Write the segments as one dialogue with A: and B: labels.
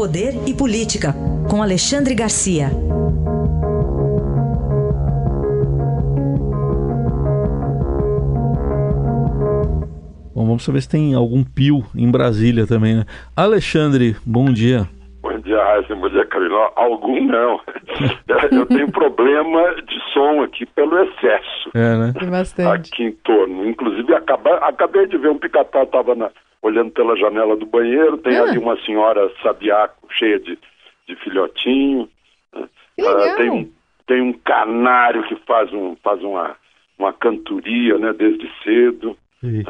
A: Poder e Política, com Alexandre Garcia.
B: Bom, vamos saber se tem algum pio em Brasília também, né? Alexandre, bom dia.
C: Bom dia, Raíssa. Bom dia, Carolina. Algum não. Eu tenho problema de som aqui pelo excesso.
B: É, né?
D: Tem bastante.
C: Aqui em torno. Inclusive, acaba, acabei de ver um pica-pau, estava olhando pela janela do banheiro, tem
D: Ah.
C: ali uma senhora sabiá cheia de, de filhotinho.
D: Que legal.
C: Ah, tem, um, tem um canário que faz, um, faz uma, uma cantoria né, desde cedo.
B: E-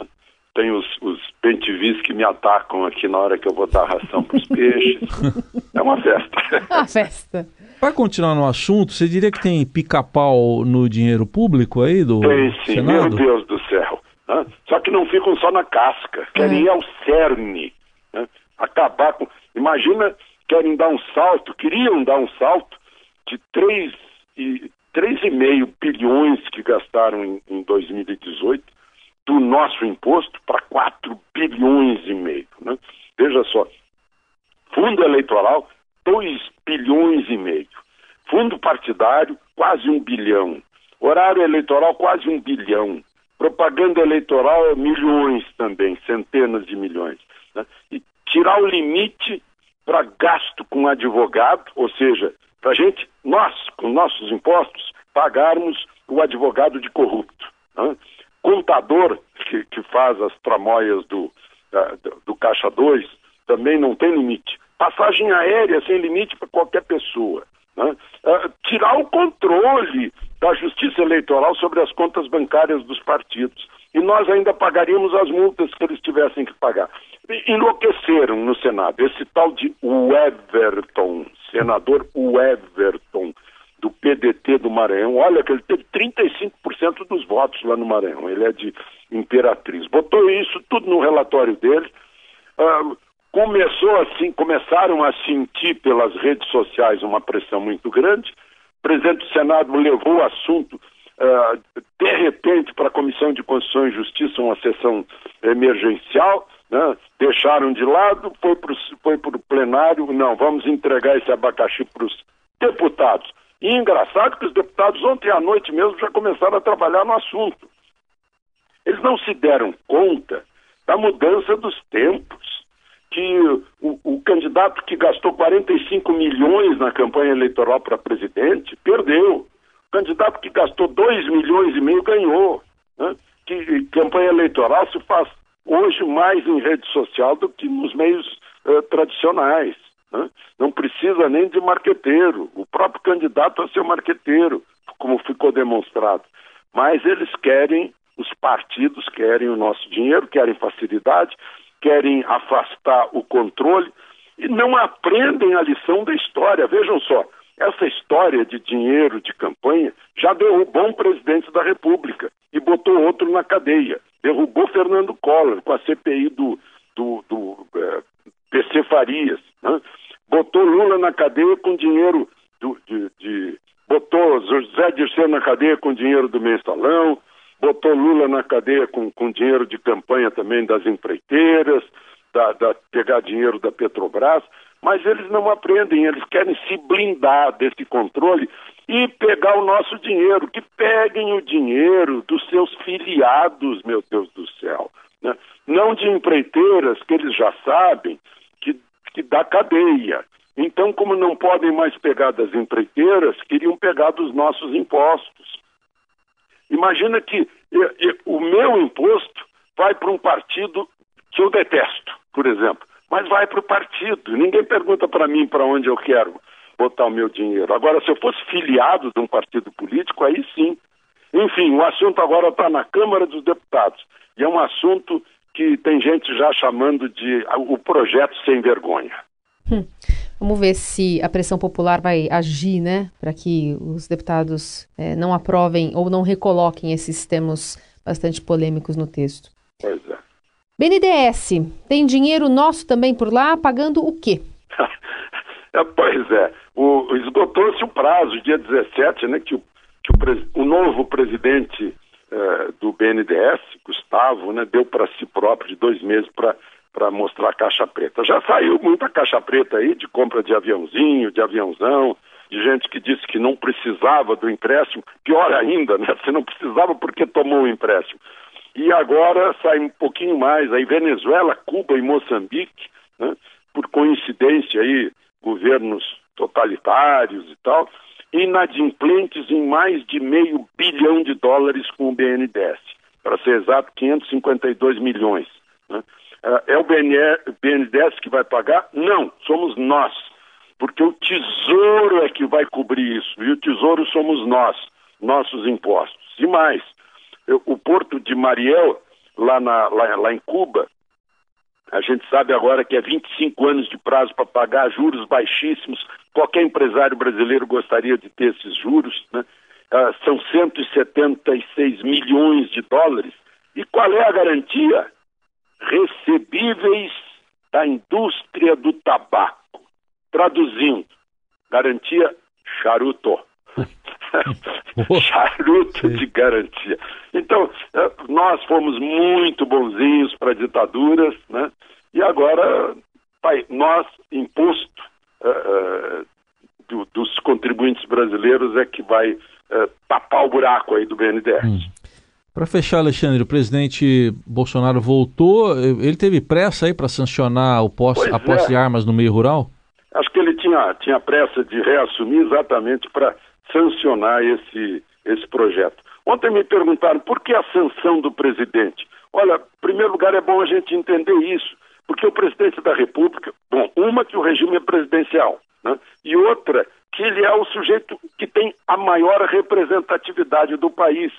C: Tem os, os bentivis que me atacam aqui na hora que eu vou dar ração para os peixes. É uma festa.
D: Uma festa.
B: Para continuar no assunto, você diria que tem pica-pau no dinheiro público aí do
C: Tem sim, meu
B: Senado?
C: Deus do céu. né? Só que não ficam só na casca, querem ir ao cerne. né? Acabar com. Imagina, querem dar um salto, queriam dar um salto de 3 e, 3,5 bilhões que gastaram em, em 2018 do nosso imposto para 4 bilhões e meio. né? Veja só, fundo eleitoral, 2 bilhões e meio. Fundo partidário, quase um bilhão. Horário eleitoral, quase um bilhão. Propaganda eleitoral, milhões também, centenas de milhões. né? E tirar o limite para gasto com advogado, ou seja, para a gente, nós, com nossos impostos, pagarmos o advogado de corrupto. né? Contador, que, que faz as tramóias do, da- do, Caixa 2, também não tem limite. Passagem aérea sem limite para qualquer pessoa. né? Ah, tirar o controle da justiça eleitoral sobre as contas bancárias dos partidos. E nós ainda pagaríamos as multas que eles tivessem que pagar. E- Enlouqueceram no Senado. Esse tal de Weverton, senador Weverton, do PDT do Maranhão. Olha que ele teve 35% dos votos lá no Maranhão. Ele é de Imperatriz. Botou isso tudo no relatório dele. Ah, começou assim, começaram a sentir pelas redes sociais uma pressão muito grande. Presidente do Senado levou o assunto ah, de repente para a Comissão de Constituição e Justiça, uma sessão emergencial, né? deixaram de lado, foi para o plenário, não, vamos entregar esse abacaxi para os deputados. E engraçado que os deputados ontem à noite mesmo já começaram a trabalhar no assunto. Eles não se deram conta da mudança dos tempos. Que o, o candidato que gastou 45 milhões na campanha eleitoral para presidente perdeu. O candidato que gastou 2 milhões e meio ganhou. né? Que campanha eleitoral se faz hoje mais em rede social do que nos meios eh, tradicionais. né? Não precisa nem de marqueteiro. O próprio candidato é seu marqueteiro, como ficou demonstrado. Mas eles querem, os partidos querem o nosso dinheiro, querem facilidade, querem afastar o controle e não aprendem a lição da história. Vejam só, essa história de dinheiro de campanha já derrubou um presidente da República e botou outro na cadeia. Derrubou Fernando Collor com a CPI do, do, do eh, PC Farias. né? Botou Lula na cadeia com dinheiro do, de, de- Botou José Dirceu na cadeia com dinheiro do mensalão, botou Lula na cadeia com, com dinheiro de campanha também das empreiteiras, da, da- pegar dinheiro da Petrobras, mas eles não aprendem, eles querem se blindar desse controle e pegar o nosso dinheiro, que peguem o dinheiro dos seus filiados, meu Deus do céu, né? não de empreiteiras que eles já sabem que, que dá cadeia. Então, como não podem mais pegar das empreiteiras, queriam pegar dos nossos impostos. Imagina que eh, eh, o meu imposto vai para um partido que eu detesto, por exemplo, mas vai para o partido. Ninguém pergunta para mim para onde eu quero botar o meu dinheiro. Agora, se eu fosse filiado de um partido político, aí sim. Enfim, o assunto agora está na Câmara dos Deputados. E é um assunto que tem gente já chamando de ah, o projeto sem vergonha.
D: Vamos ver se a pressão popular vai agir, né? Para que os deputados eh, não aprovem ou não recoloquem esses termos bastante polêmicos no texto.
C: Pois é.
D: BNDES, tem dinheiro nosso também por lá, pagando o quê?
C: É, pois é, esgotou-se o prazo, dia 17, né, que o, que o, pres- o novo presidente eh, do BNDES, Gustavo, né, deu para si próprio de dois meses para para mostrar caixa preta. Já saiu muita caixa preta aí de compra de aviãozinho, de aviãozão, de gente que disse que não precisava do empréstimo, pior ainda, né? Você não precisava porque tomou o empréstimo. E agora sai um pouquinho mais, aí Venezuela, Cuba e Moçambique, né? por coincidência aí, governos totalitários e tal, inadimplentes em mais de meio bilhão de dólares com o BNDES, para ser exato, 552 milhões. Né? É o BNDES que vai pagar? Não, somos nós, porque o Tesouro é que vai cobrir isso, e o Tesouro somos nós, nossos impostos. E mais, o Porto de Mariel, lá, na, lá, lá em Cuba, a gente sabe agora que é 25 anos de prazo para pagar juros baixíssimos. Qualquer empresário brasileiro gostaria de ter esses juros. Né? Ah, são 176 milhões de dólares. E qual é a garantia? Recebíveis da indústria do tabaco. Traduzindo, garantia charuto. charuto de garantia. Então, eh, nós fomos muito bonzinhos para ditaduras, né? E agora, nós, imposto uh, do, dos contribuintes brasileiros, é que vai uh, tapar o buraco aí do BNDES. Hum.
B: Para fechar, Alexandre, o presidente Bolsonaro voltou. Ele teve pressa aí para sancionar o posse, a posse é. de armas no meio rural?
C: Acho que ele tinha, tinha pressa de reassumir exatamente para sancionar esse, esse projeto. Ontem me perguntaram por que a sanção do presidente. Olha, em primeiro lugar, é bom a gente entender isso, porque o presidente da República, bom, uma que o regime é presidencial, né? e outra que ele é o sujeito que tem a maior representatividade do país.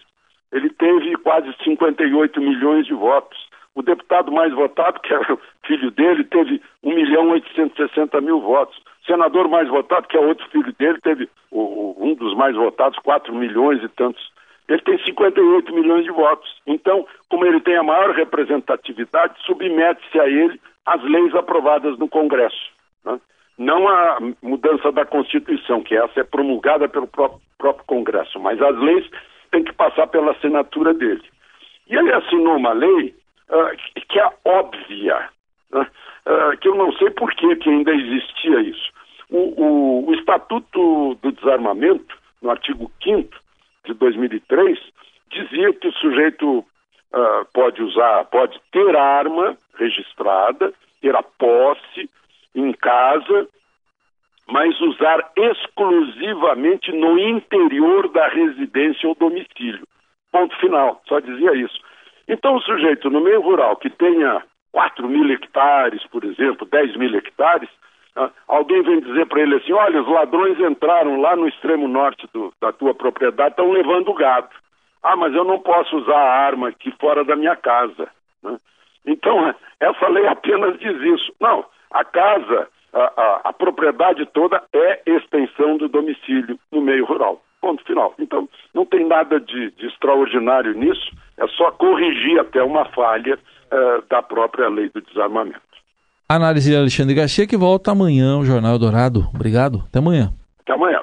C: Ele teve quase 58 milhões de votos. O deputado mais votado, que era o filho dele, teve 1 milhão 860 mil votos. O senador mais votado, que é outro filho dele, teve o, um dos mais votados, 4 milhões e tantos. Ele tem 58 milhões de votos. Então, como ele tem a maior representatividade, submete-se a ele as leis aprovadas no Congresso. Né? Não a mudança da Constituição, que essa é promulgada pelo próprio, próprio Congresso, mas as leis têm que passar pela assinatura dele. E ele assinou uma lei uh, que é óbvia, né? uh, que eu não sei por que, que ainda existia isso. O, o, o, Estatuto do Desarmamento, no artigo 5 de 2003, dizia que o sujeito uh, pode usar, pode ter arma registrada, ter a posse em casa, mas usar exclusivamente no interior da residência ou domicílio. Ponto final, só dizia isso. Então, o sujeito no meio rural que tenha 4 mil hectares, por exemplo, 10 mil hectares, ah, alguém vem dizer para ele assim: olha, os ladrões entraram lá no extremo norte do, da tua propriedade, estão levando gado. Ah, mas eu não posso usar a arma aqui fora da minha casa. Né? Então, essa lei apenas diz isso. Não, a casa, a, a, a propriedade toda é extensão do domicílio no meio rural. Ponto final. Então, não tem nada de, de extraordinário nisso, é só corrigir até uma falha uh, da própria lei do desarmamento.
B: Análise de Alexandre Garcia que volta amanhã o Jornal Dourado. Obrigado. Até amanhã.
C: Até amanhã.